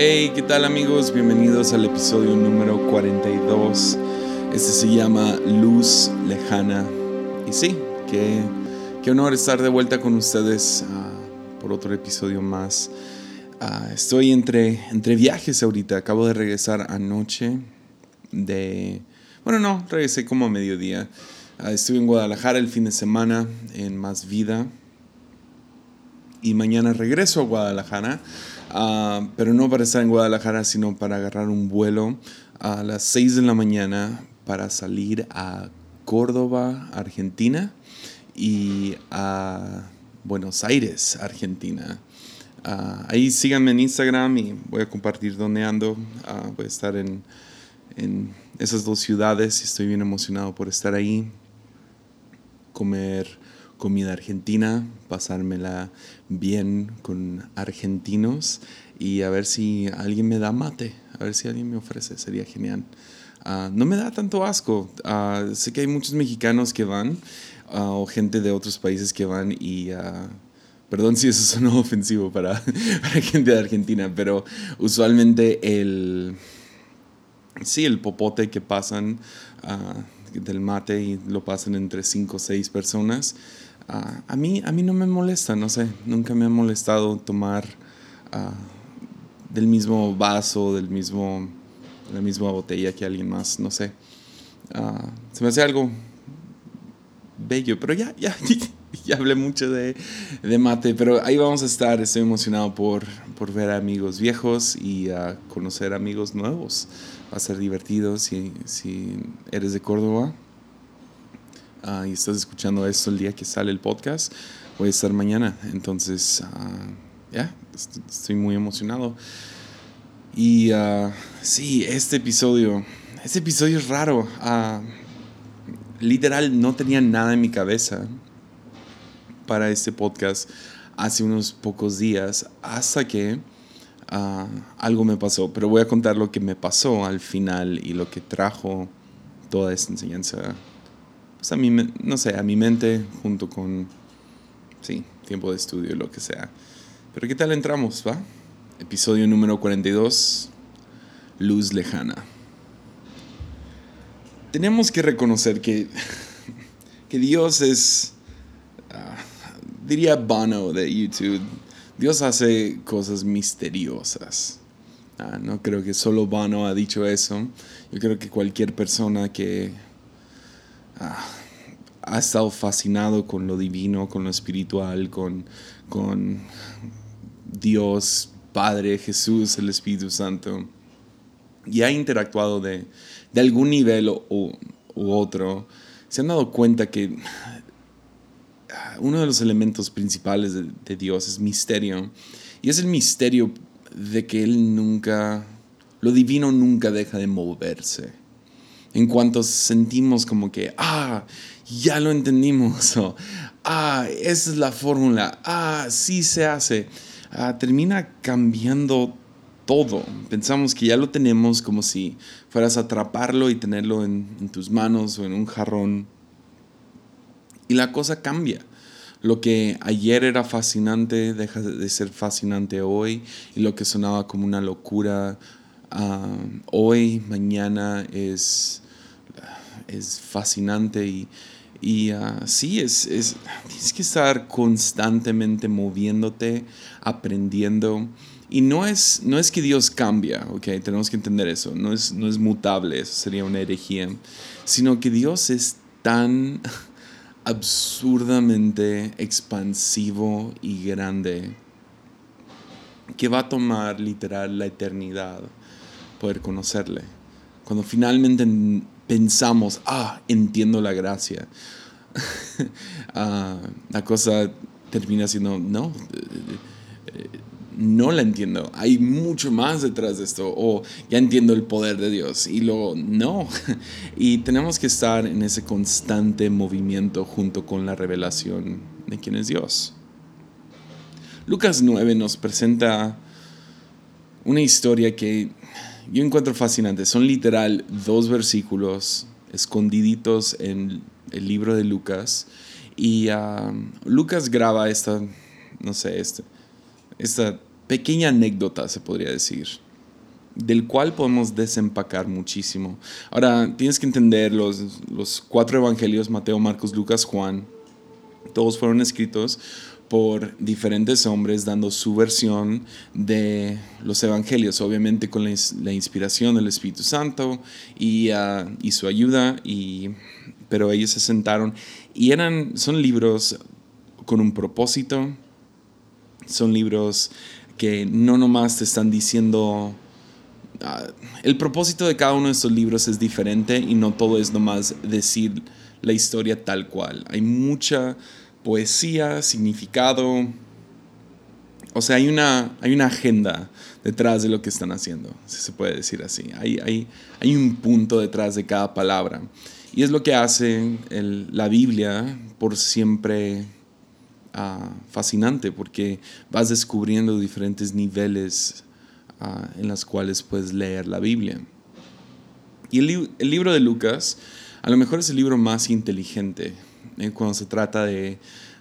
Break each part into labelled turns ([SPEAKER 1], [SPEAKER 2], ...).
[SPEAKER 1] Hey, ¿qué tal amigos? Bienvenidos al episodio número 42. Este se llama Luz Lejana. Y sí, qué, qué honor estar de vuelta con ustedes uh, por otro episodio más. Uh, estoy entre, entre viajes ahorita. Acabo de regresar anoche de... Bueno, no, regresé como a mediodía. Uh, estuve en Guadalajara el fin de semana en Más Vida. Y mañana regreso a Guadalajara. Uh, pero no para estar en Guadalajara, sino para agarrar un vuelo a las 6 de la mañana para salir a Córdoba, Argentina y a Buenos Aires, Argentina. Uh, ahí síganme en Instagram y voy a compartir dónde ando. Uh, voy a estar en, en esas dos ciudades y estoy bien emocionado por estar ahí, comer comida argentina, pasármela bien con argentinos y a ver si alguien me da mate, a ver si alguien me ofrece, sería genial. Uh, no me da tanto asco. Uh, sé que hay muchos mexicanos que van uh, o gente de otros países que van y... Perdón si eso sonó ofensivo para, para gente de Argentina, pero usualmente el... Sí, el popote que pasan del mate y lo pasan entre cinco o seis personas. Uh, a, mí, a mí no me molesta, no sé, nunca me ha molestado tomar uh, del mismo vaso, del mismo, de la misma botella que alguien más, no sé. Uh, se me hace algo bello, pero ya, ya, ya hablé mucho de, de, mate, pero ahí vamos a estar, estoy emocionado por, por ver amigos viejos y conocer amigos nuevos. Va a ser divertido si, si eres de Córdoba y estás escuchando esto el día que sale el podcast, voy a estar mañana. Entonces, uh, ya, estoy muy emocionado. Y uh, sí, este episodio, este episodio es raro. literal, no tenía nada en mi cabeza para este podcast hace unos pocos días, hasta que algo me pasó. Pero voy a contar lo que me pasó al final y lo que trajo toda esta enseñanza pues a mi, no sé, a mi mente junto con, sí, tiempo de estudio, lo que sea. Pero ¿qué tal entramos, va? Episodio número 42, Luz Lejana. Tenemos que reconocer que, que Dios es, uh, diría Bono de YouTube, Dios hace cosas misteriosas. Uh, no creo que solo Bono ha dicho eso. Yo creo que cualquier persona que Ah, ha estado fascinado con lo divino, con lo espiritual, con, con Dios, Padre, Jesús, el Espíritu Santo, y ha interactuado de, de algún nivel u, otro, se han dado cuenta que uno de los elementos principales de Dios es misterio, y es el misterio de que Él nunca, lo divino nunca deja de moverse en cuanto sentimos como que, ah, ya lo entendimos, o, ah, esa es la fórmula, ah, sí se hace, ah, termina cambiando todo. Pensamos que ya lo tenemos como si fueras a atraparlo y tenerlo en, tus manos o en un jarrón. Y la cosa cambia. Lo que ayer era fascinante deja de ser fascinante hoy y lo que sonaba como una locura uh, hoy, mañana es, es fascinante y, y uh, sí, es, es, tienes que estar constantemente moviéndote, aprendiendo. Y no es, no es que Dios cambia, ¿ok? Tenemos que entender eso. No es, no es mutable, eso sería una herejía. Sino que Dios es tan absurdamente expansivo y grande que va a tomar literal la eternidad poder conocerle. Cuando finalmente pensamos, ah, entiendo la gracia, uh, la cosa termina siendo, no, no la entiendo. Hay mucho más detrás de esto. O ya entiendo el poder de Dios. Y luego, no. Y tenemos que estar en ese constante movimiento junto con la revelación de quién es Dios. Lucas 9 nos presenta una historia que yo encuentro fascinante. Son literal dos versículos escondiditos en el libro de Lucas. Y um, Lucas graba esta, no sé, esta, esta pequeña anécdota, se podría decir. del cual podemos desempacar muchísimo. Ahora, tienes que entender los, los cuatro evangelios, Mateo, Marcos, Lucas, Juan, todos fueron escritos por diferentes hombres dando su versión de los evangelios, obviamente con la, inspiración del Espíritu Santo y, ah, y su ayuda, y, pero ellos se sentaron y eran, son libros con un propósito, son libros que no nomás te están diciendo ah, el propósito de cada uno de estos libros es diferente y no todo es nomás decir la historia tal cual. Hay mucha poesía, significado. O sea, hay una, hay una agenda detrás de lo que están haciendo, si se puede decir así. Hay, hay, hay un punto detrás de cada palabra. Y es lo que hace la Biblia por siempre ah, fascinante, porque vas descubriendo diferentes niveles uh, en los cuales puedes leer la Biblia. Y el, el libro de Lucas, a lo mejor es el libro más inteligente eh, cuando se trata de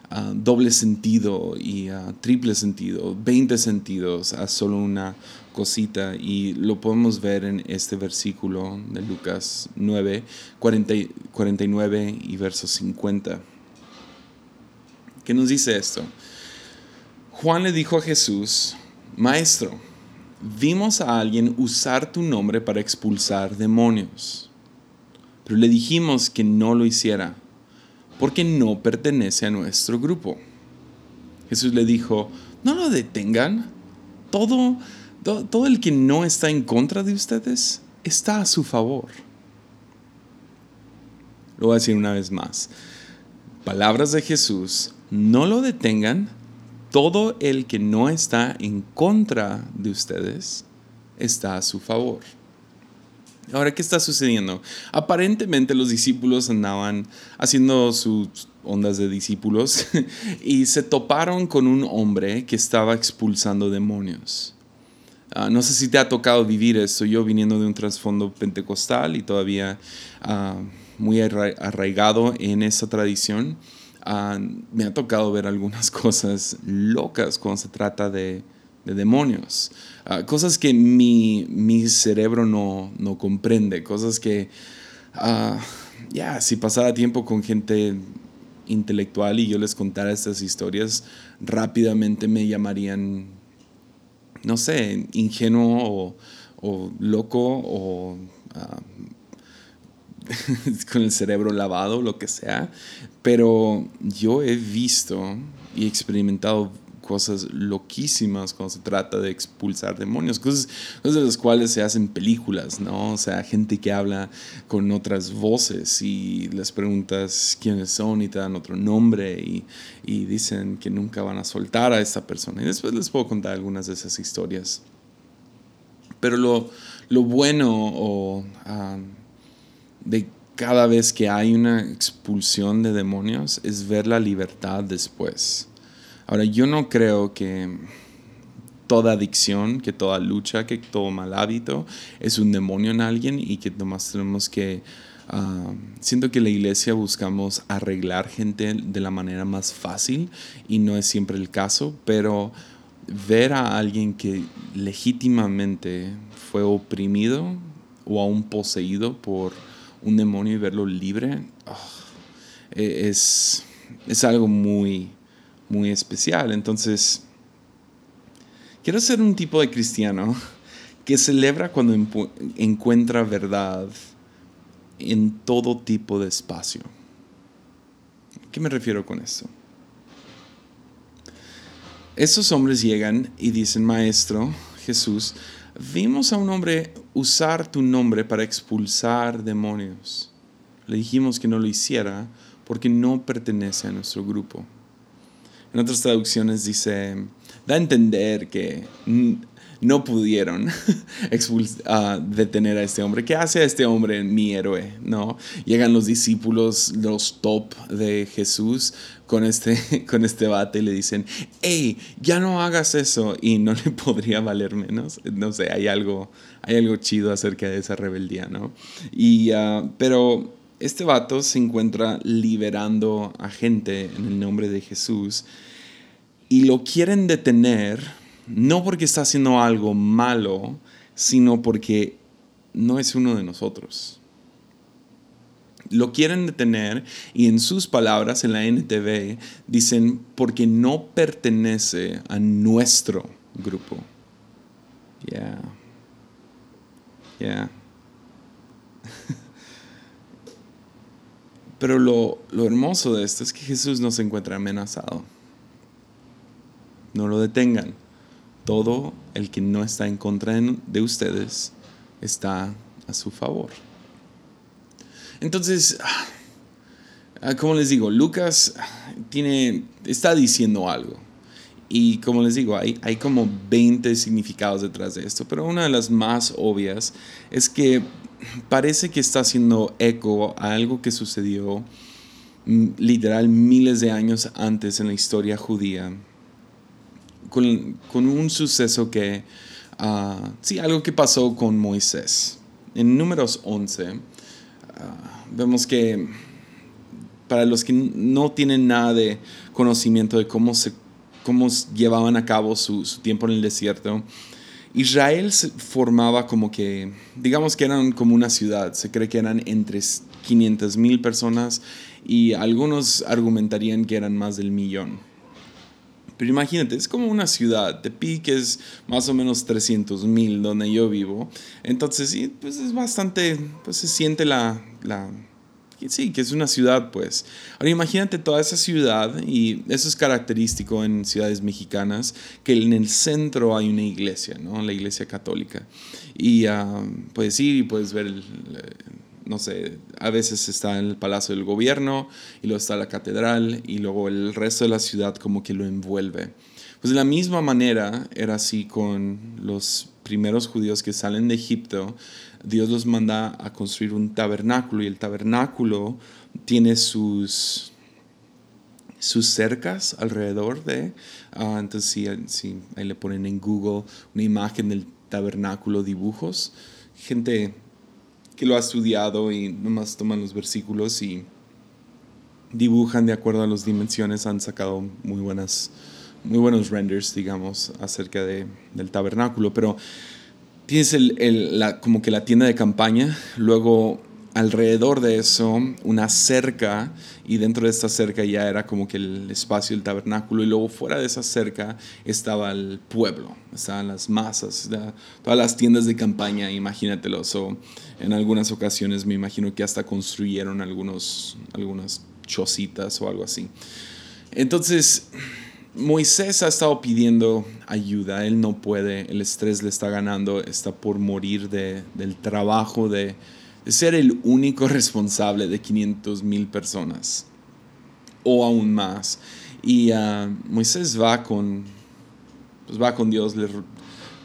[SPEAKER 1] ah, doble sentido y ah, triple sentido, 20 sentidos a solo una cosita y lo podemos ver en este versículo de Lucas 9, 49 y verso 50. ¿Qué nos dice esto? Juan le dijo a Jesús, Maestro, vimos a alguien usar tu nombre para expulsar demonios, pero le dijimos que no lo hiciera porque no pertenece a nuestro grupo. Jesús le dijo, no lo detengan. Todo, todo, el que no está en contra de ustedes está a su favor. Lo voy a decir una vez más. Palabras de Jesús, no lo detengan. Todo el que no está en contra de ustedes está a su favor. Ahora, ¿qué está sucediendo? Aparentemente los discípulos andaban haciendo sus ondas de discípulos y se toparon con un hombre que estaba expulsando demonios. Ah, no sé si te ha tocado vivir esto, yo viniendo de un trasfondo pentecostal y todavía ah, muy arraigado en esa tradición, ah, me ha tocado ver algunas cosas locas cuando se trata de de demonios. Ah, cosas que mi, mi cerebro no, no, comprende, cosas que, uh, ya, si pasara tiempo con gente intelectual y yo les contara estas historias, rápidamente me llamarían, no sé, ingenuo o, loco o ah, con el cerebro lavado, lo que sea. Pero yo he visto y experimentado cosas loquísimas cuando se trata de expulsar demonios, cosas, de las cuales se hacen películas, ¿no? O sea, gente que habla con otras voces y les preguntas quiénes son y te dan otro nombre y, y dicen que nunca van a soltar a esta persona. Y después les puedo contar algunas de esas historias. Pero lo, lo bueno o, de cada vez que hay una expulsión de demonios es ver la libertad después. Ahora, yo no creo que toda adicción, que toda lucha, que todo mal hábito es un demonio en alguien y que nomás tenemos que... Ah, siento que la iglesia buscamos arreglar gente de la manera más fácil y no es siempre el caso, pero ver a alguien que legítimamente fue oprimido o aún poseído por un demonio y verlo libre ah, e-, es, es algo muy, muy especial. Entonces, quiero ser un tipo de cristiano que celebra cuando encuentra verdad en todo tipo de espacio. ¿Qué me refiero con esto? Esos hombres llegan y dicen, Maestro Jesús, vimos a un hombre usar tu nombre para expulsar demonios. Le dijimos que no lo hiciera porque no pertenece a nuestro grupo. En otras traducciones dice, da a entender que no pudieron uh, detener a este hombre. ¿Qué hace a este hombre mi héroe? ¿No? Llegan los discípulos, los top de Jesús, con este, con este bate y le dicen, hey, ya no hagas eso. Y no le podría valer menos. No sé, hay algo, hay algo chido acerca de esa rebeldía, ¿no? Y, uh, pero este vato se encuentra liberando a gente en el nombre de Jesús y lo quieren detener no porque está haciendo algo malo, sino porque no es uno de nosotros. Lo quieren detener y en sus palabras en la NTV dicen porque no pertenece a nuestro grupo. Yeah. Yeah. Pero lo, lo, hermoso de esto es que Jesús no se encuentra amenazado. No lo detengan. Todo el que no está en contra de ustedes está a su favor. Entonces, ah, como les digo, Lucas tiene, está diciendo algo. Y como les digo, hay, hay como 20 significados detrás de esto, pero una de las más obvias es que parece que está haciendo eco a algo que sucedió mm, literal miles de años antes en la historia judía, con, un suceso que, uh, sí, algo que pasó con Moisés. En números 11, uh, ah, vemos que para los que no tienen nada de conocimiento de cómo se cómo llevaban a cabo su, tiempo en el desierto. Israel se formaba como que, digamos que eran como una ciudad, se cree que eran entre 500 mil personas y algunos argumentarían que eran más del millón. Pero imagínate, es como una ciudad, Tepic es más o menos 300 mil donde yo vivo, entonces sí, pues es bastante, pues se siente la, la Sí, que es una ciudad, pues. Ahora imagínate toda esa ciudad, y eso es característico en ciudades mexicanas, que en el centro hay una iglesia, ¿no? La iglesia católica. Y uh, puedes ir y puedes ver, no sé, a veces está el Palacio del Gobierno, y luego está la catedral, y luego el resto de la ciudad como que lo envuelve. Pues de la misma manera era así con los primeros judíos que salen de Egipto, Dios los manda a construir un tabernáculo y el tabernáculo tiene sus, sus cercas alrededor de, uh, entonces ahí le ponen en Google una imagen del tabernáculo, dibujos, gente que lo ha estudiado y nomás toman los versículos y dibujan de acuerdo a las dimensiones, han sacado muy buenas muy buenos renders, digamos, acerca de, del tabernáculo, pero tienes el, la, como que la tienda de campaña, luego alrededor de eso una cerca y dentro de esta cerca ya era como que el espacio del tabernáculo y luego fuera de esa cerca estaba el pueblo, estaban las masas, todas las tiendas de campaña, imagínatelo. So, en algunas ocasiones me imagino que hasta construyeron algunos, algunas chocitas o algo así. Entonces, Moisés ha estado pidiendo ayuda, él no puede, el estrés le está ganando, está por morir del trabajo de, ser el único responsable de 500 mil personas o aún más. Y ah, Moisés va con, pues va con Dios, le,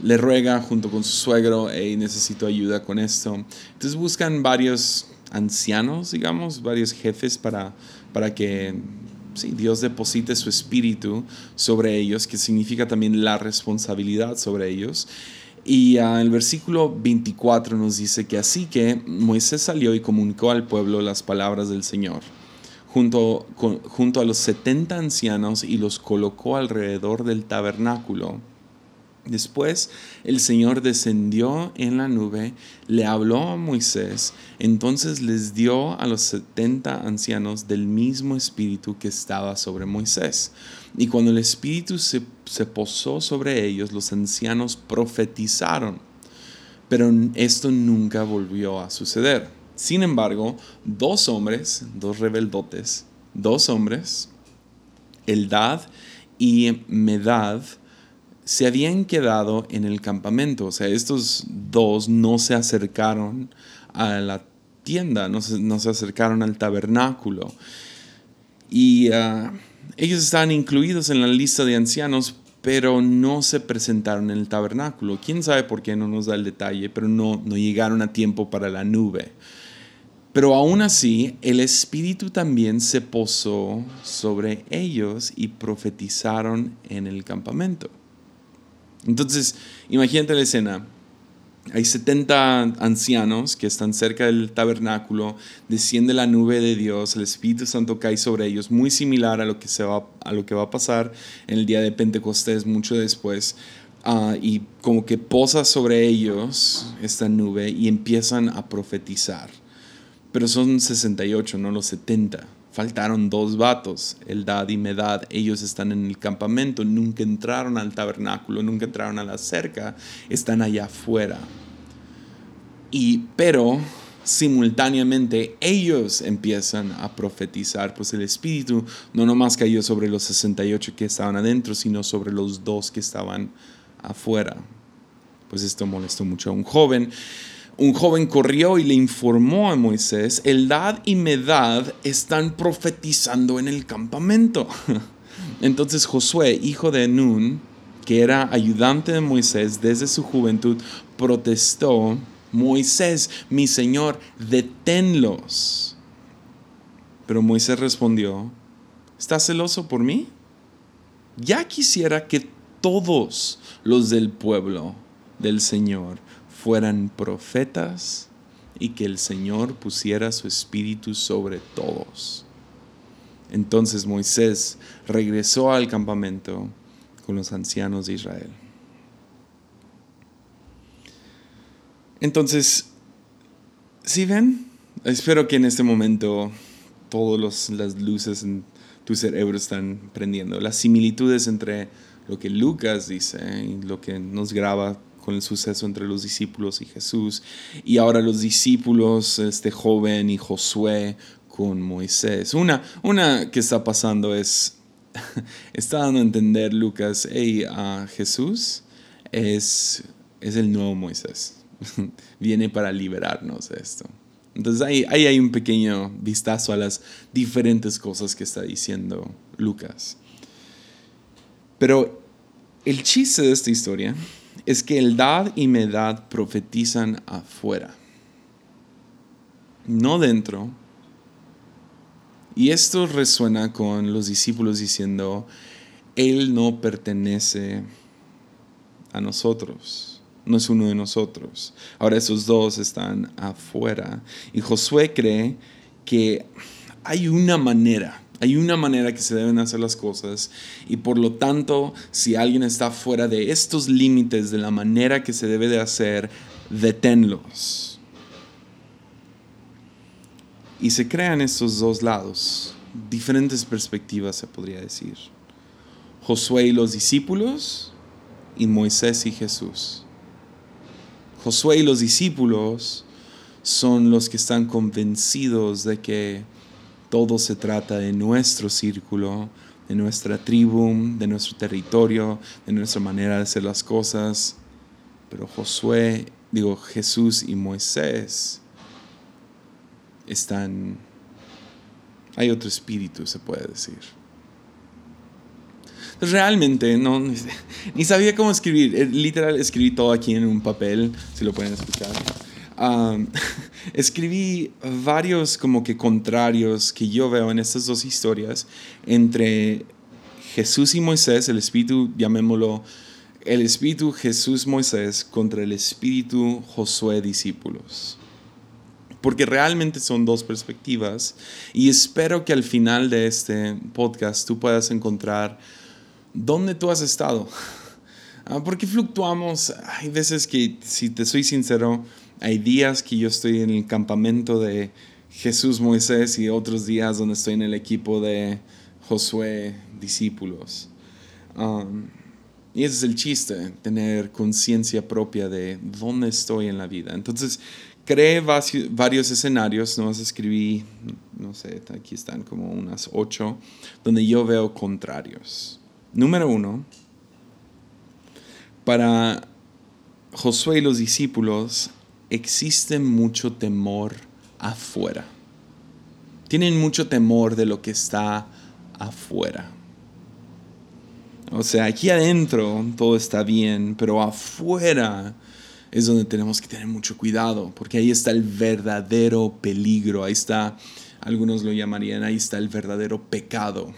[SPEAKER 1] le ruega junto con su suegro, hey, necesito ayuda con esto. Entonces buscan varios ancianos, digamos, varios jefes para, para que sí, Dios deposite su espíritu sobre ellos, que significa también la responsabilidad sobre ellos. Y uh, el versículo 24 nos dice que así que Moisés salió y comunicó al pueblo las palabras del Señor, junto, junto a los 70 ancianos y los colocó alrededor del tabernáculo Después el Señor descendió en la nube, le habló a Moisés, entonces les dio a los setenta ancianos del mismo espíritu que estaba sobre Moisés. Y cuando el espíritu se, se posó sobre ellos, los ancianos profetizaron. Pero esto nunca volvió a suceder. Sin embargo, dos hombres, dos rebeldotes, dos hombres, Eldad y Medad, se habían quedado en el campamento. O sea, estos dos no se acercaron a la tienda, no se, acercaron al tabernáculo. Y ah, ellos estaban incluidos en la lista de ancianos, pero no se presentaron en el tabernáculo. Quién sabe por qué no nos da el detalle, pero no, no llegaron a tiempo para la nube. Pero aún así, el Espíritu también se posó sobre ellos y profetizaron en el campamento. Entonces, imagínate la escena. Hay 70 ancianos que están cerca del tabernáculo, desciende la nube de Dios, el Espíritu Santo cae sobre ellos, muy similar a lo que, se va, a, lo que va a pasar en el día de Pentecostés, mucho después. ah, y como que posa sobre ellos esta nube y empiezan a profetizar. Pero son 68, no los 70. Faltaron dos vatos, Eldad y Medad. Ellos están en el campamento, nunca entraron al tabernáculo, nunca entraron a la cerca, están allá afuera. Y, pero simultáneamente ellos empiezan a profetizar, pues el Espíritu no nomás cayó sobre los 68 que estaban adentro, sino sobre los dos que estaban afuera. Pues esto molestó mucho a un joven un joven corrió y le informó a Moisés, Eldad y Medad están profetizando en el campamento. Entonces Josué, hijo de Nun, que era ayudante de Moisés desde su juventud, protestó, Moisés, mi señor, deténlos. Pero Moisés respondió, ¿estás celoso por mí? Ya quisiera que todos los del pueblo del Señor fueran profetas y que el Señor pusiera su espíritu sobre todos. Entonces Moisés regresó al campamento con los ancianos de Israel. Entonces, si ven? Espero que en este momento todas las luces en tu cerebro están prendiendo. Las similitudes entre lo que Lucas dice y lo que nos graba con el suceso entre los discípulos y Jesús. Y ahora los discípulos, este joven y Josué con Moisés. Una, una que está pasando es, está dando a entender Lucas, hey, a Jesús es, es el nuevo Moisés. Viene para liberarnos de esto. Entonces ahí hay un pequeño vistazo a las diferentes cosas que está diciendo Lucas. Pero el chiste de esta historia es que Eldad y Medad profetizan afuera, no dentro. Y esto resuena con los discípulos diciendo, Él no pertenece a nosotros, no es uno de nosotros. Ahora esos dos están afuera. Y Josué cree que hay una manera hay una manera que se deben hacer las cosas y por lo tanto, si alguien está fuera de estos límites de la manera que se debe de hacer, deténlos. Y se crean estos dos lados, diferentes perspectivas se podría decir. Josué y los discípulos y Moisés y Jesús. Josué y los discípulos son los que están convencidos de que todo se trata de nuestro círculo, de nuestra tribu, de nuestro territorio, de nuestra manera de hacer las cosas. Pero Josué, digo, Jesús y Moisés están... Hay otro espíritu, se puede decir. Realmente no, ni sabía cómo escribir. Eh, literal, escribí todo aquí en un papel, si lo pueden escuchar. escribí varios como que contrarios que yo veo en estas dos historias entre Jesús y Moisés, el espíritu, llamémoslo, el espíritu Jesús-Moisés contra el espíritu Josué-discípulos. Porque realmente son dos perspectivas y espero que al final de este podcast tú puedas encontrar dónde tú has estado. Ah, porque fluctuamos, hay veces que, si te soy sincero, hay días que yo estoy en el campamento de Jesús Moisés y otros días donde estoy en el equipo de Josué discípulos. Um, y ese es el chiste, tener conciencia propia de dónde estoy en la vida. Entonces, creé varios escenarios, no escribí, no sé, aquí están como unas ocho, donde yo veo contrarios. Número uno, para Josué y los discípulos, existe mucho temor afuera. Tienen mucho temor de lo que está afuera. O sea, aquí adentro todo está bien, pero afuera es donde tenemos que tener mucho cuidado, porque ahí está el verdadero peligro, ahí está, algunos lo llamarían, ahí está el verdadero pecado.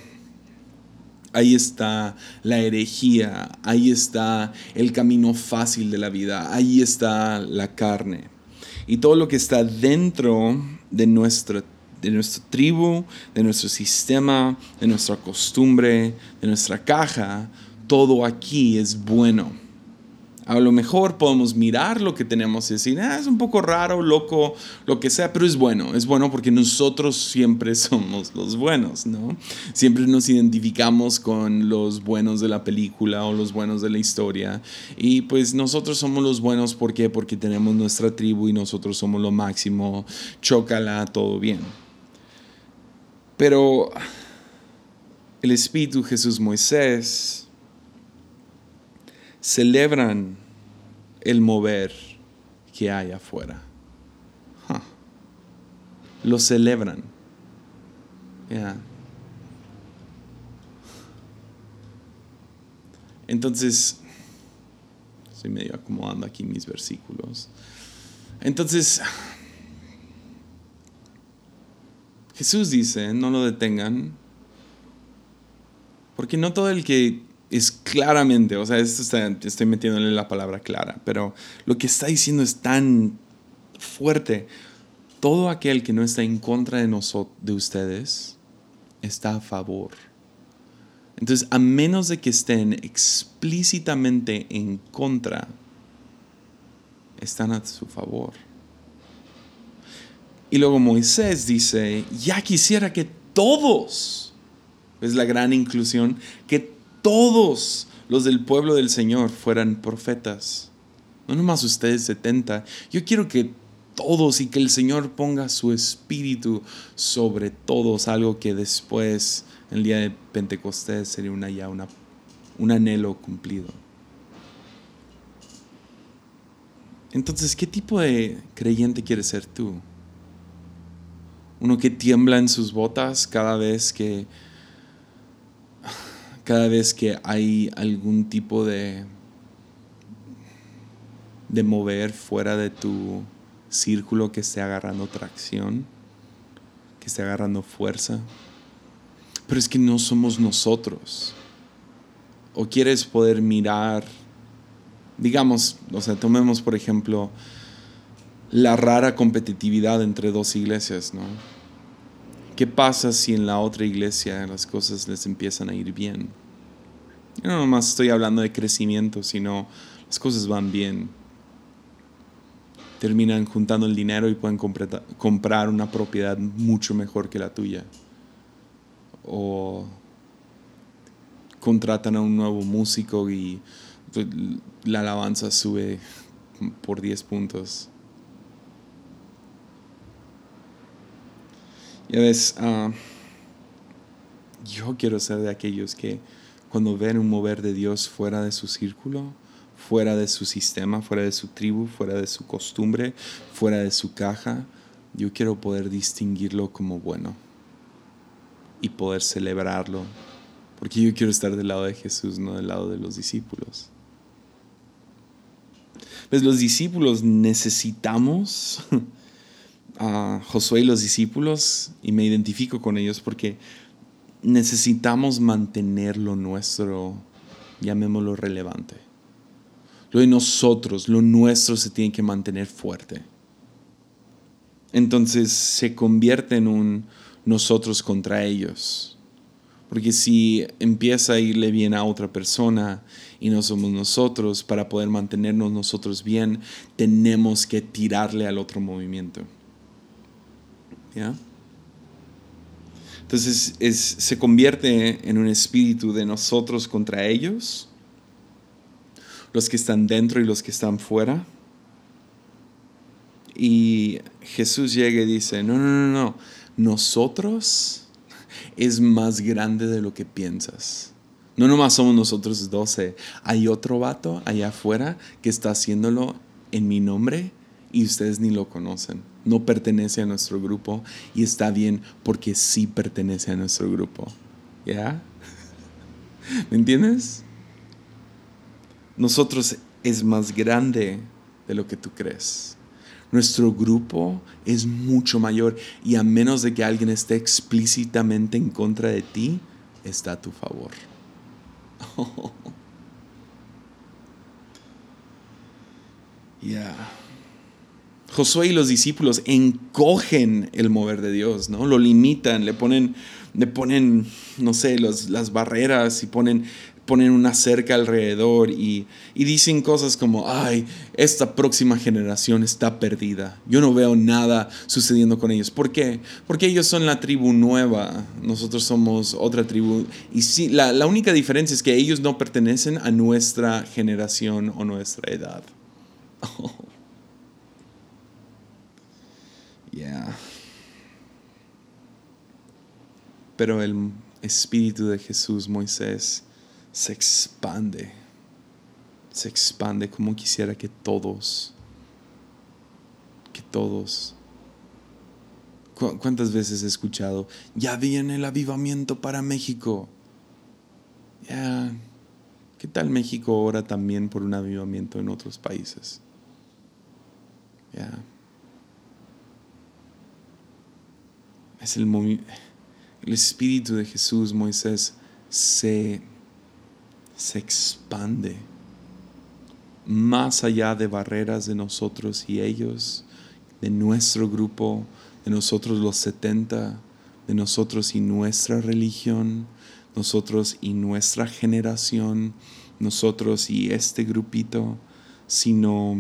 [SPEAKER 1] Ahí está la herejía, ahí está el camino fácil de la vida, ahí está la carne. Y todo lo que está dentro de nuestra, de nuestra tribu, de nuestro sistema, de nuestra costumbre, de nuestra caja, todo aquí es bueno. A lo mejor podemos mirar lo que tenemos y decir, ah, es un poco raro, loco, lo que sea, pero es bueno. Es bueno porque nosotros siempre somos los buenos, ¿no? Siempre nos identificamos con los buenos de la película o los buenos de la historia. Y pues nosotros somos los buenos, ¿por qué? Porque tenemos nuestra tribu y nosotros somos lo máximo. Chócala, todo bien. Pero el Espíritu Jesús Moisés celebran el mover que hay afuera. Lo celebran. Entonces, estoy medio acomodando aquí mis versículos. Entonces, Jesús dice, no lo detengan, porque no todo el que es claramente, o sea, esto está, estoy metiéndole la palabra clara, pero lo que está diciendo es tan fuerte. Todo aquel que no está en contra de nosotros, de ustedes, está a favor. Entonces, a menos de que estén explícitamente en contra, están a su favor. Y luego Moisés dice, ya quisiera que todos, es la gran inclusión, que todos los del pueblo del Señor fueran profetas. No nomás ustedes 70. Yo quiero que todos y que el Señor ponga su espíritu sobre todos, algo que después, el día de Pentecostés, sería una, ya un anhelo cumplido. Entonces, ¿qué tipo de creyente quieres ser tú? Uno que tiembla en sus botas cada vez que cada vez que hay algún tipo de, de mover fuera de tu círculo que esté agarrando tracción, que esté agarrando fuerza. Pero es que no somos nosotros. O quieres poder mirar, digamos, o sea, tomemos por ejemplo la rara competitividad entre dos iglesias, ¿no? ¿Qué pasa si en la otra iglesia las cosas les empiezan a ir bien? Yo no nomás estoy hablando de crecimiento, sino las cosas van bien. Terminan juntando el dinero y pueden comprar una propiedad mucho mejor que la tuya. O contratan a un nuevo músico y la alabanza sube por 10 puntos. Ya ves, ah, yo quiero ser de aquellos que cuando ven un mover de Dios fuera de su círculo, fuera de su sistema, fuera de su tribu, fuera de su costumbre, fuera de su caja, yo quiero poder distinguirlo como bueno y poder celebrarlo, porque yo quiero estar del lado de Jesús, no del lado de los discípulos. Pues los discípulos necesitamos a Josué y los discípulos, y me identifico con ellos porque necesitamos mantener lo nuestro, llamémoslo relevante. Lo de nosotros, lo nuestro se tiene que mantener fuerte. Entonces se convierte en un nosotros contra ellos. Porque si empieza a irle bien a otra persona y no somos nosotros, para poder mantenernos nosotros bien, tenemos que tirarle al otro movimiento. ¿Ya? Entonces se convierte en un espíritu de nosotros contra ellos, los que están dentro y los que están fuera. Y Jesús llega y dice, no, no, no, no, nosotros es más grande de lo que piensas. No nomás somos nosotros doce, hay otro vato allá afuera que está haciéndolo en mi nombre y ustedes ni lo conocen no pertenece a nuestro grupo y está bien porque sí pertenece a nuestro grupo. ¿Ya? ¿Me entiendes? Nosotros es más grande de lo que tú crees. Nuestro grupo es mucho mayor y a menos de que alguien esté explícitamente en contra de ti, está a tu favor. Ya. Josué y los discípulos encogen el mover de Dios, ¿no? Lo limitan, le ponen, le ponen no sé, las barreras y ponen ponen una cerca alrededor y, dicen cosas como, ay, esta próxima generación está perdida. Yo no veo nada sucediendo con ellos. ¿Por qué? Porque ellos son la tribu nueva, nosotros somos otra tribu. Y sí, la, la única diferencia es que ellos no pertenecen a nuestra generación o nuestra edad. Oh. Yeah. Pero el Espíritu de Jesús, Moisés, se expande. Se expande como quisiera que todos, que todos. ¿Cuántas veces he escuchado, ya viene el avivamiento para México? Ya, ¿qué tal México ora también por un avivamiento en otros países? Ya. Es el Espíritu de Jesús, Moisés, se, se expande más allá de barreras de nosotros y ellos, de nuestro grupo, de nosotros los 70, de nosotros y nuestra religión, nosotros y nuestra generación, nosotros y este grupito, sino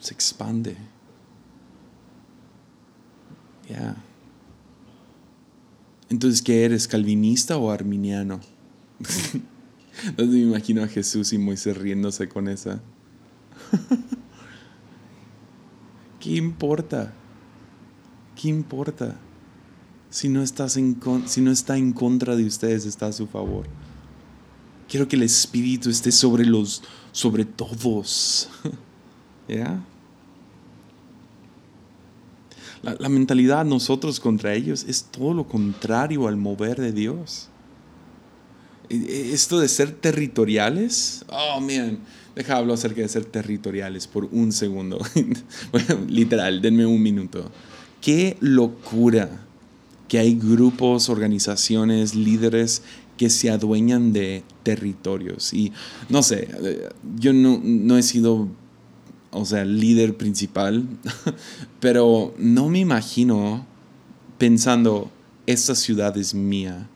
[SPEAKER 1] se expande. Ya. Entonces, ¿qué eres? ¿Calvinista o arminiano? Entonces me imagino a Jesús y Moisés riéndose con esa. ¿Qué importa? ¿Qué importa? Si no, estás en, si no está en contra de ustedes, está a su favor. Quiero que el Espíritu esté sobre los, sobre todos. ¿Ya? La, mentalidad nosotros contra ellos es todo lo contrario al mover de Dios. E, e, esto de ser territoriales, oh, miren, deja hablar acerca de ser territoriales por un segundo. literal, denme un minuto. Qué locura que hay grupos, organizaciones, líderes que se adueñan de territorios. Y no sé, eh, yo no, no he sido o sea, líder principal, pero no me imagino pensando, esta ciudad es mía.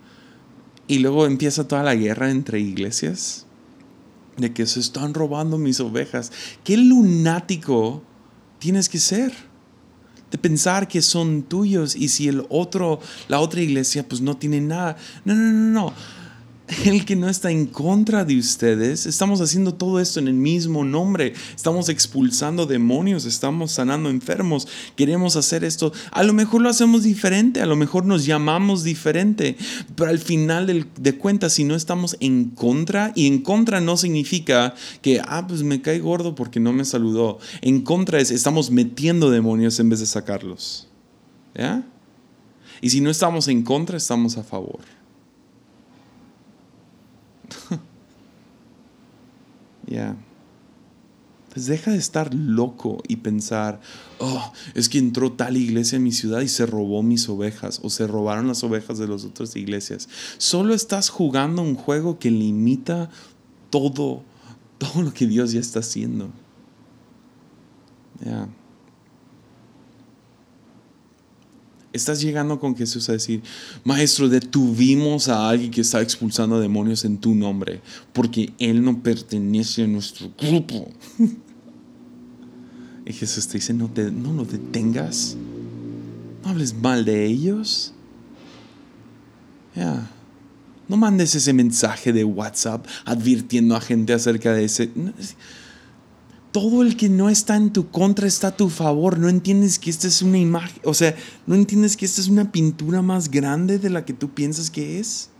[SPEAKER 1] Y luego empieza toda la guerra entre iglesias, de que se están robando mis ovejas. ¿Qué lunático tienes que ser? De pensar que son tuyos y si el otro, la otra iglesia, pues no tiene nada. No, no, no, no el que no está en contra de ustedes. Estamos haciendo todo esto en el mismo nombre. Estamos expulsando demonios, estamos sanando enfermos. Queremos hacer esto. A lo mejor lo hacemos diferente, a lo mejor nos llamamos diferente. Pero al final de, cuentas, si no estamos en contra, y en contra no significa que, ah, pues me cae gordo porque no me saludó. En contra es, estamos metiendo demonios en vez de sacarlos. ¿Ya? Y si no estamos en contra, estamos a favor. Ya. Pues deja de estar loco y pensar, oh, es que entró tal iglesia en mi ciudad y se robó mis ovejas o se robaron las ovejas de las otras iglesias. Solo estás jugando un juego que limita todo, todo lo que Dios ya está haciendo. Ya. Estás llegando con Jesús a decir, Maestro, detuvimos a alguien que está expulsando demonios en tu nombre, porque Él no pertenece a nuestro grupo. y Jesús te dice, no, te, no lo detengas, no hables mal de ellos. Ya. No mandes ese mensaje de WhatsApp advirtiendo a gente acerca de ese todo el que no está en tu contra está a tu favor. No entiendes que esta es una imagen, o sea, no entiendes que esta es una pintura más grande de la que tú piensas que es.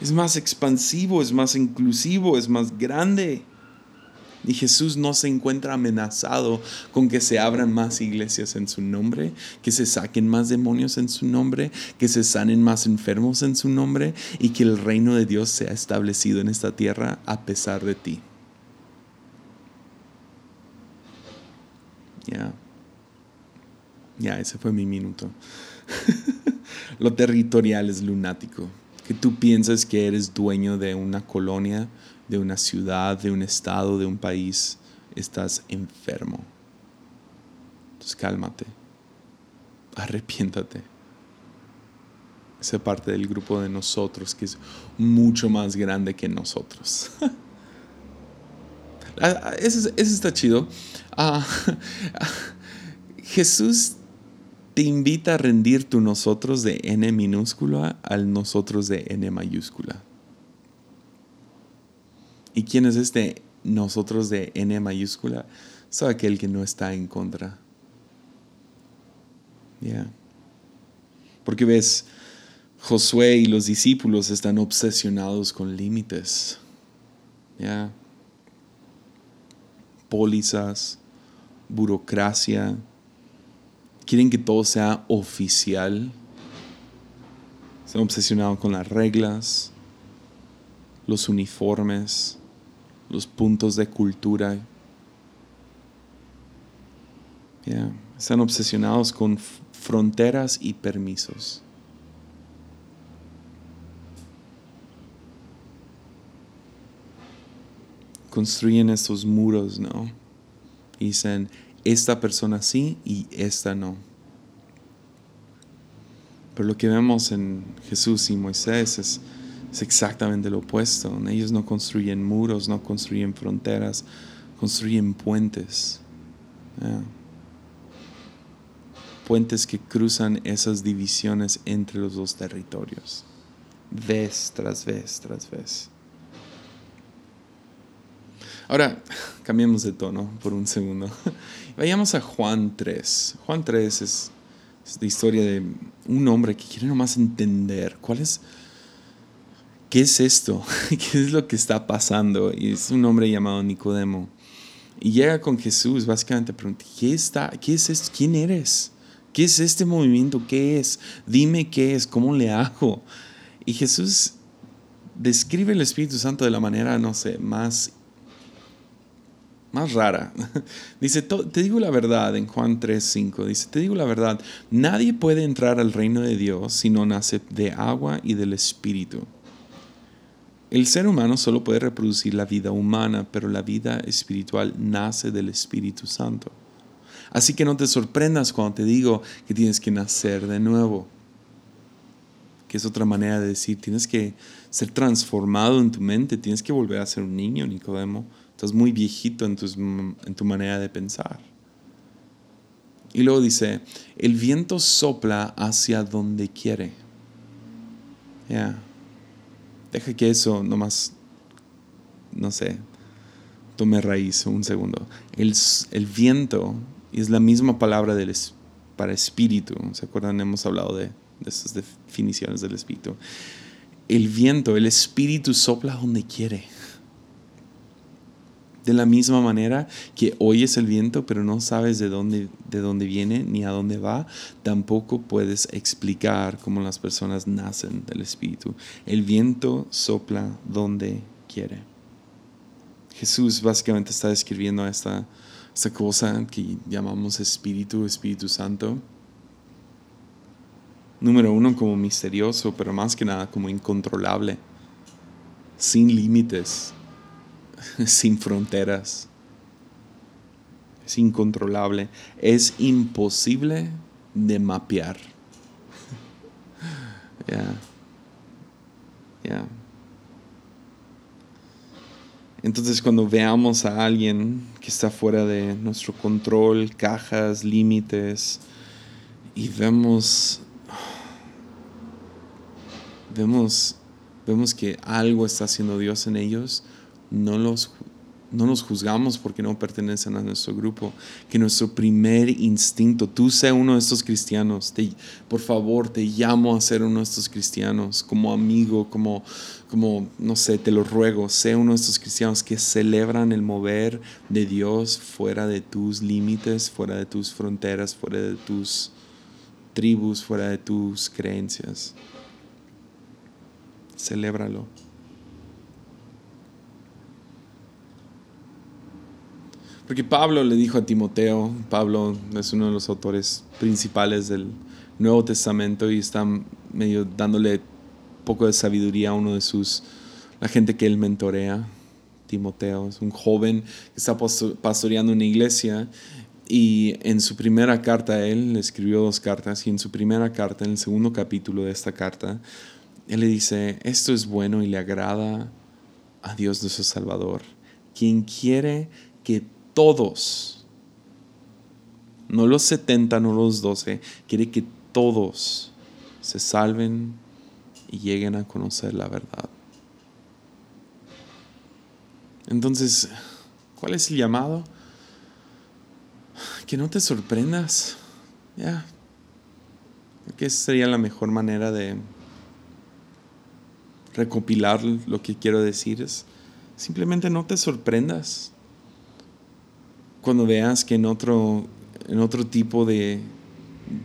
[SPEAKER 1] Es más expansivo, es más inclusivo, es más grande. Y Jesús no se encuentra amenazado con que se abran más iglesias en su nombre, que se saquen más demonios en su nombre, que se sanen más enfermos en su nombre y que el reino de Dios sea establecido en esta tierra a pesar de ti. Ya. Ya, ese fue mi minuto. Lo territorial es lunático. Que tú piensas que eres dueño de una colonia, de una ciudad, de un estado, de un país. Estás enfermo. Entonces cálmate. Arrepiéntate. ser parte del grupo de nosotros, que es mucho más grande que nosotros. Eso, está chido. Ah, Jesús te invita a rendir tu nosotros de N minúscula al nosotros de N mayúscula. ¿Y quién es este nosotros de N mayúscula? Es aquel que no está en contra. Ya. Porque ves, Josué y los discípulos están obsesionados con límites. ¿Ya? Pólizas, burocracia. Quieren que todo sea oficial. Están obsesionados con las reglas, los uniformes, los puntos de cultura. Están obsesionados con fronteras y permisos. Construyen estos muros, ¿no? Dicen, esta persona sí y esta no. Pero lo que vemos en Jesús y Moisés es, exactamente lo opuesto. Ellos no construyen muros, no construyen fronteras, construyen puentes. Puentes que cruzan esas divisiones entre los dos territorios. Vez tras vez tras vez. Ahora, cambiemos de tono por un segundo. Vayamos a Juan 3. Juan 3 es, la historia de un hombre que quiere nomás entender cuál es, qué es esto, qué es lo que está pasando. Y es un hombre llamado Nicodemo. Y llega con Jesús, básicamente pregunta, ¿qué, está, ¿qué es esto? ¿Quién eres? ¿Qué es este movimiento? ¿Qué es? Dime qué es, ¿cómo le hago? Y Jesús describe el Espíritu Santo de la manera, no sé, más más rara. Dice, te digo la verdad en Juan 3:5. Dice, te digo la verdad, nadie puede entrar al reino de Dios si no nace de agua y del Espíritu. El ser humano solo puede reproducir la vida humana, pero la vida espiritual nace del Espíritu Santo. Así que no te sorprendas cuando te digo que tienes que nacer de nuevo. Que es otra manera de decir, tienes que ser transformado en tu mente, tienes que volver a ser un niño, Nicodemo Estás muy viejito en, en tu manera de pensar. Y luego dice, el viento sopla hacia donde quiere. Ya. Deja que eso nomás, no sé, tome raíz un segundo. El, el viento es la misma palabra del, para espíritu. ¿Se acuerdan? Hemos hablado de, de esas definiciones del espíritu. El viento, el espíritu sopla donde quiere. De la misma manera que oyes el viento, pero no sabes de dónde, de dónde viene ni a dónde va, tampoco puedes explicar cómo las personas nacen del Espíritu. El viento sopla donde quiere. Jesús básicamente está describiendo esta, esta cosa que llamamos Espíritu, Espíritu Santo. Número uno, como misterioso, pero más que nada como incontrolable, sin límites sin fronteras. Es incontrolable. Es imposible de mapear. Ya. Ya. Entonces cuando veamos a alguien que está fuera de nuestro control, cajas, límites, y vemos, vemos, vemos que algo está haciendo Dios en ellos, no los, no nos juzgamos porque no pertenecen a nuestro grupo, que nuestro primer instinto, tú sé uno de estos cristianos, te, por favor, te llamo a ser uno de estos cristianos, como amigo, como, como, no sé, te lo ruego, sé uno de estos cristianos que celebran el mover de Dios fuera de tus límites, fuera de tus fronteras, fuera de tus tribus, fuera de tus creencias. Celébralo. Porque Pablo le dijo a Timoteo, Pablo es uno de los autores principales del Nuevo Testamento y está medio dándole poco de sabiduría a uno de sus, la gente que él mentorea. Timoteo es un joven que está pastoreando una iglesia Y en su primera carta, él escribió dos cartas, y en su primera carta, en el segundo capítulo de esta carta, él le dice, esto es bueno y le agrada a Dios nuestro Salvador, quien quiere que todos, no los 70, no los 12, quiere que todos se salven y lleguen a conocer la verdad. Entonces, ¿cuál es el llamado? que no te sorprendas. Ya. Que esa sería la mejor manera de recopilar lo que quiero decir. Es simplemente no te sorprendas. Cuando veas que en otro, en otro tipo de,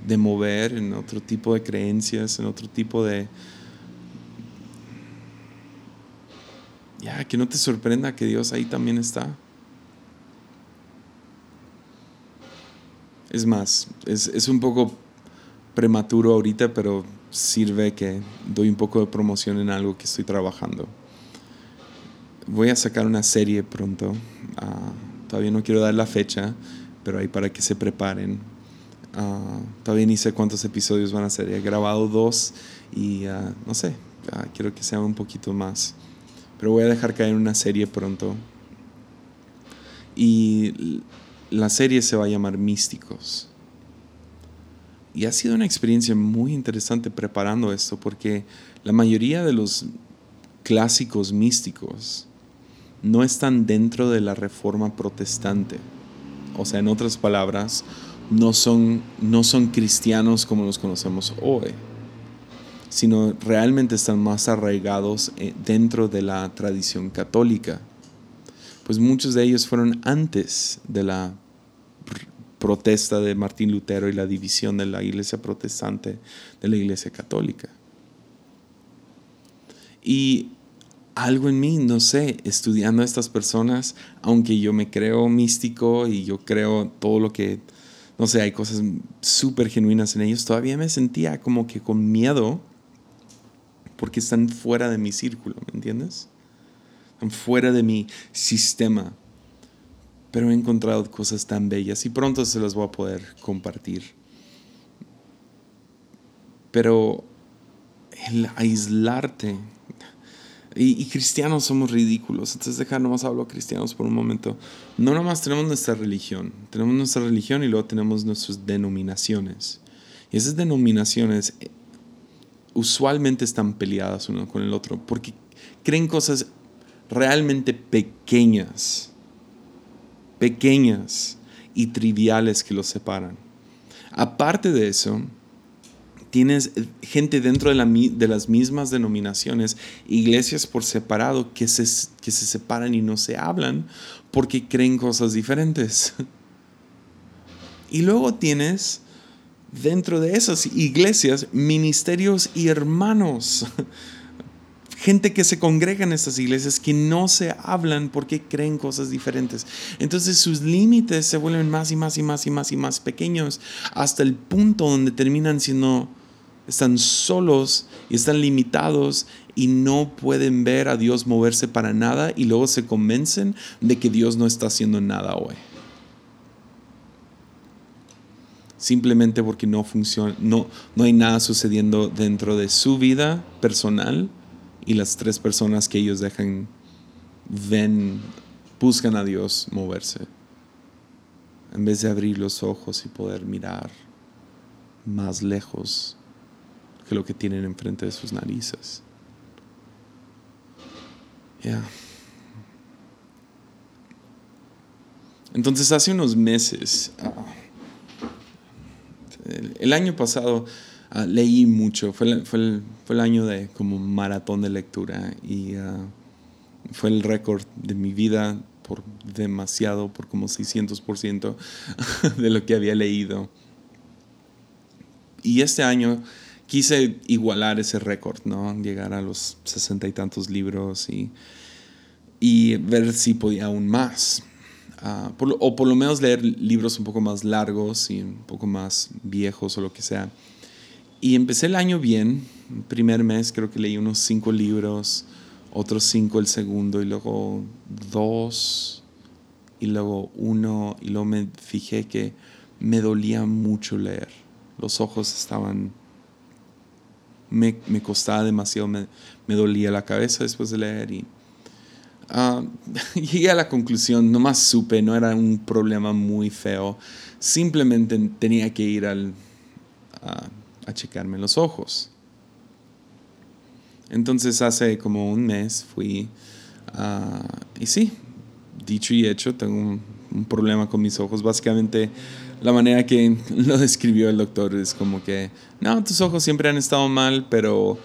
[SPEAKER 1] de mover, en otro tipo de creencias, en otro tipo de... Ya, que no te sorprenda que Dios ahí también está. Es más, es, un poco prematuro ahorita, pero sirve que doy un poco de promoción en algo que estoy trabajando. Voy a sacar una serie pronto. Ah, todavía no quiero dar la fecha, pero ahí para que se preparen. Uh, todavía ni sé cuántos episodios van a ser. He grabado dos y ah, no sé, quiero que sea un poquito más. Pero voy a dejar caer una serie pronto. Y la serie se va a llamar Místicos. Y ha sido una experiencia muy interesante preparando esto porque la mayoría de los clásicos místicos no están dentro de la reforma protestante. O sea, en otras palabras, no son, no son cristianos como los conocemos hoy, sino realmente están más arraigados eh, dentro de la tradición católica pues muchos de ellos fueron antes de la protesta de Martín Lutero y la división de la iglesia protestante de la iglesia católica. Y algo en mí, no sé, estudiando a estas personas, aunque yo me creo místico y yo creo todo lo que, no sé, hay cosas súper genuinas en ellos, todavía me sentía como que con miedo porque están fuera de mi círculo, ¿me entiendes? fuera de mi sistema. Pero he encontrado cosas tan bellas y pronto se las voy a poder compartir. Pero el aislarte, y, cristianos somos ridículos, entonces dejar nomás hablo a cristianos por un momento. No nomás tenemos nuestra religión, tenemos nuestra religión y luego tenemos nuestras denominaciones. Y esas denominaciones eh, usualmente están peleadas uno con el otro porque creen cosas realmente pequeñas, pequeñas y triviales que los separan. Aparte de eso, tienes gente dentro de, la, de, las mismas denominaciones, iglesias por separado, que se, que se separan y no se hablan porque creen cosas diferentes. Y luego tienes dentro de esas iglesias ministerios y hermanos gente que se congrega en estas iglesias que no se hablan porque creen cosas diferentes. Entonces sus límites se vuelven más y más y más y más y más pequeños hasta el punto donde terminan siendo, están solos y están limitados y no pueden ver a Dios moverse para nada y luego se convencen de que Dios no está haciendo nada hoy. Simplemente porque no funciona, no, no hay nada sucediendo dentro de su vida personal y las tres personas que ellos dejan ven, buscan a Dios moverse. En vez de abrir los ojos y poder mirar más lejos que lo que tienen enfrente de sus narices. Entonces hace unos meses, ah, el año pasado, Ah, leí mucho, fue el, fue, fue el, año de como maratón de lectura y uh, fue el récord de mi vida por demasiado, por como 600% de lo que había leído. Y este año quise igualar ese récord, ¿no? Llegar a los sesenta y tantos libros y, y ver si podía aún más. Uh, por, o por lo menos leer libros un poco más largos y un poco más viejos o lo que sea. Y empecé el año bien. El primer mes creo que leí unos cinco libros, otros cinco el segundo y luego dos y luego uno, y luego me fijé que me dolía mucho leer. Los ojos estaban, me, costaba demasiado, me, dolía la cabeza después de leer y ah, llegué a la conclusión, nomás supe, no era un problema muy feo, simplemente tenía que ir al, a, checarme los ojos. Entonces hace como un mes fui y sí, dicho y hecho, tengo un, problema con mis ojos. Básicamente, la manera que lo describió el doctor es como que, no, tus ojos siempre han estado mal, pero...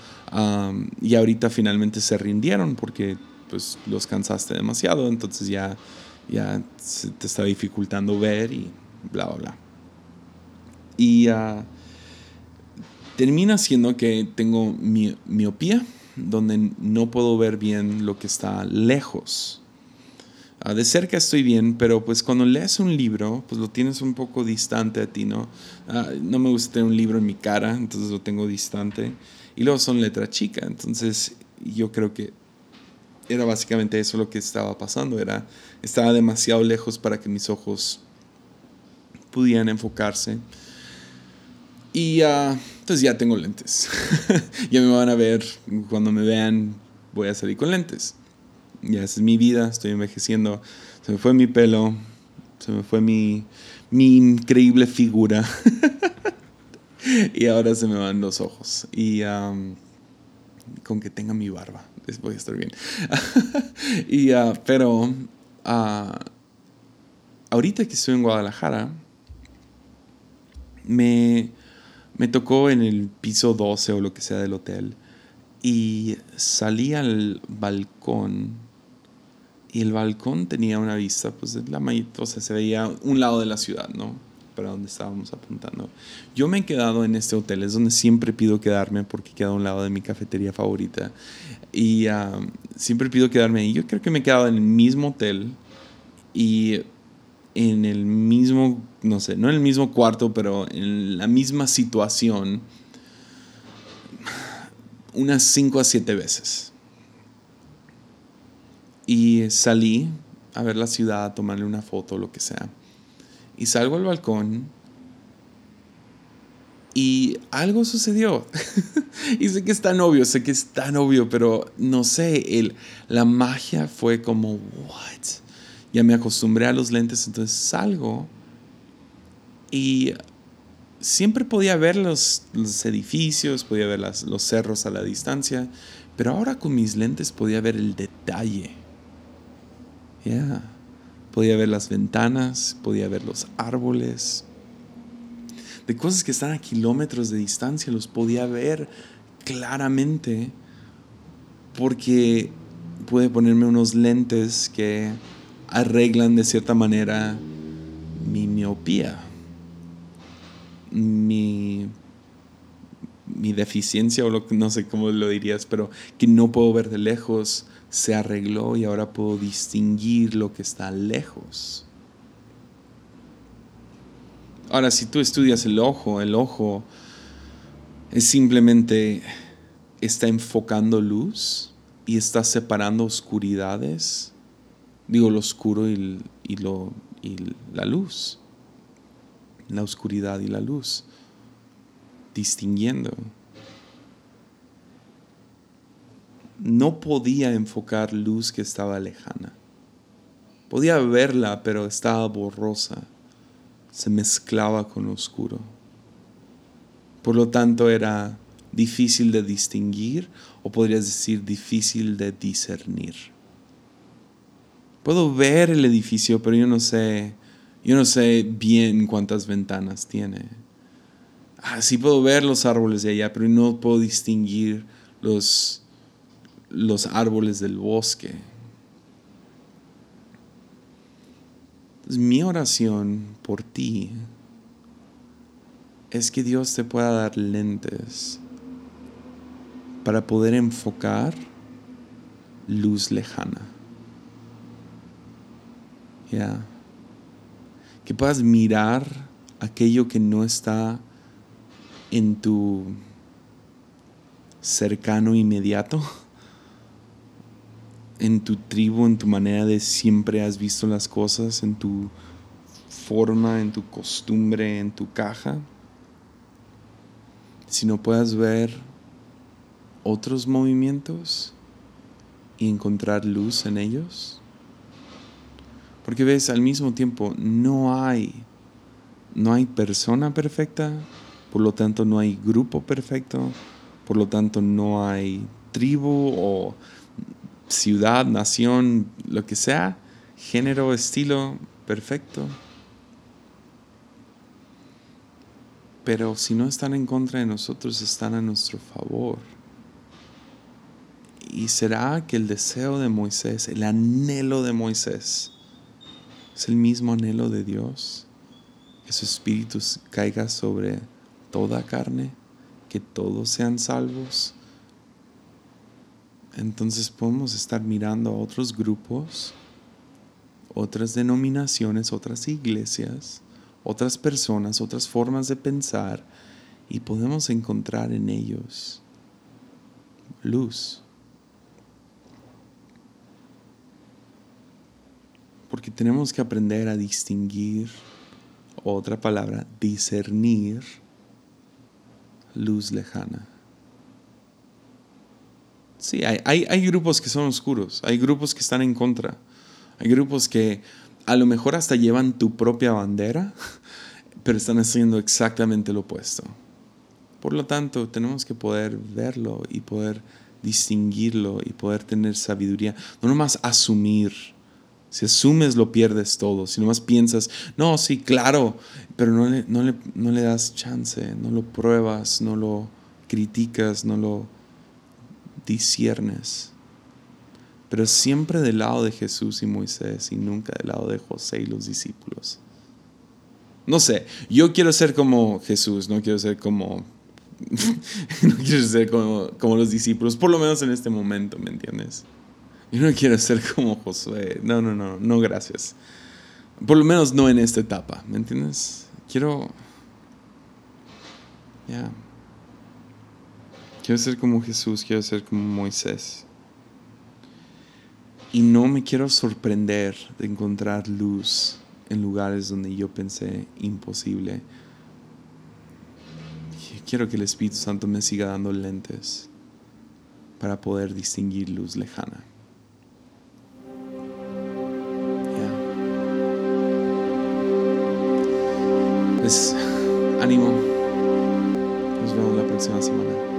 [SPEAKER 1] y ahorita finalmente se rindieron porque pues los cansaste demasiado, entonces ya, ya se te está dificultando ver y bla, bla, bla. Y uh, termina siendo que tengo mi, miopía, donde no puedo ver bien lo que está lejos. Ah, de cerca estoy bien, pero pues cuando lees un libro, pues lo tienes un poco distante a ti, ¿no? Ah, no me gusta tener un libro en mi cara, entonces lo tengo distante. Y luego son letra chica, entonces yo creo que era básicamente eso lo que estaba pasando, era estaba demasiado lejos para que mis ojos pudieran enfocarse. Y uh, entonces ya tengo lentes. ya me van a ver, cuando me vean voy a salir con lentes. Ya esa es mi vida, estoy envejeciendo. Se me fue mi pelo, se me fue mi, mi increíble figura. y ahora se me van los ojos. Y con que tenga mi barba, voy a estar bien. y, uh, pero uh, ahorita que estoy en Guadalajara, me me tocó en el piso 12 o lo que sea del hotel y salí al balcón y el balcón tenía una vista, pues la o sea, se veía un lado de la ciudad, ¿no? Para donde estábamos apuntando. Yo me he quedado en este hotel, es donde siempre pido quedarme porque queda a un lado de mi cafetería favorita. Y ah, siempre pido quedarme ahí. Yo creo que me he quedado en el mismo hotel y en el mismo, no sé, no en el mismo cuarto, pero en la misma situación unas 5 a 7 veces. Y salí a ver la ciudad, a tomarle una foto, lo que sea. Y salgo al balcón y algo sucedió. y sé que es tan obvio, sé que es tan obvio, pero no sé, el, la magia fue como, what? ya me acostumbré a los lentes, entonces salgo y siempre podía ver los, edificios, podía ver los cerros a la distancia, pero ahora con mis lentes podía ver el detalle. Podía ver las ventanas, podía ver los árboles. De cosas que están a kilómetros de distancia, los podía ver claramente porque pude ponerme unos lentes que arreglan de cierta manera mi miopía, mi, mi deficiencia o lo, no sé cómo lo dirías, pero que no puedo ver de lejos, se arregló y ahora puedo distinguir lo que está lejos. Ahora, si tú estudias el ojo, el ojo es simplemente está enfocando luz y está separando oscuridades Digo, lo oscuro y, lo, y la luz. La oscuridad y la luz. Distinguiendo. No podía enfocar luz que estaba lejana. Podía verla, pero estaba borrosa. Se mezclaba con lo oscuro. Por lo tanto, era difícil de distinguir o podrías decir difícil de discernir. Puedo ver el edificio, pero yo no sé, yo no sé bien cuántas ventanas tiene. Ah, sí puedo ver los árboles de allá, pero no puedo distinguir los, los árboles del bosque. mi oración por ti es que Dios te pueda dar lentes para poder enfocar luz lejana. Que puedas mirar aquello que no está en tu cercano inmediato, en tu tribu, en tu manera de siempre has visto las cosas, en tu forma, en tu costumbre, en tu caja, si no puedas ver otros movimientos y encontrar luz en ellos. Porque ves, al mismo tiempo no hay no hay persona perfecta, por lo tanto no hay grupo perfecto, por lo tanto no hay tribu o ciudad, nación, lo que sea, género, estilo perfecto. Pero si no están en contra de nosotros, están a nuestro favor. ¿Y será que el deseo de Moisés, el anhelo de Moisés, es el mismo anhelo de Dios? Que su espíritu caiga sobre toda carne, que todos sean salvos. Entonces podemos estar mirando a otros grupos, otras denominaciones, otras iglesias, otras personas, otras formas de pensar y podemos encontrar en ellos luz. Porque tenemos que aprender a distinguir, otra palabra, discernir luz lejana. Sí, hay, hay, grupos que son oscuros, hay grupos que están en contra, hay grupos que a lo mejor hasta llevan tu propia bandera, pero están haciendo exactamente lo opuesto. Por lo tanto, tenemos que poder verlo y poder distinguirlo y poder tener sabiduría. No nomás asumir. Si asumes lo pierdes todo. Si nomás piensas, no, sí, claro, pero no le, no le, no le das chance, no lo pruebas, no lo criticas, no lo disiernes pero siempre del lado de Jesús y Moisés y nunca del lado de José y los discípulos. No sé, yo quiero ser como Jesús, no quiero ser como... no quiero ser como, los discípulos, por lo menos en este momento, ¿me entiendes? Yo no quiero ser como Josué, no, no, no, no, gracias. Por lo menos no en esta etapa, ¿me entiendes? Quiero... Ya. Quiero ser como Jesús, quiero ser como Moisés. Y no me quiero sorprender de encontrar luz en lugares donde yo pensé imposible. Quiero que el Espíritu Santo me siga dando lentes para poder distinguir luz lejana. Pues ánimo. Nos vemos la próxima semana.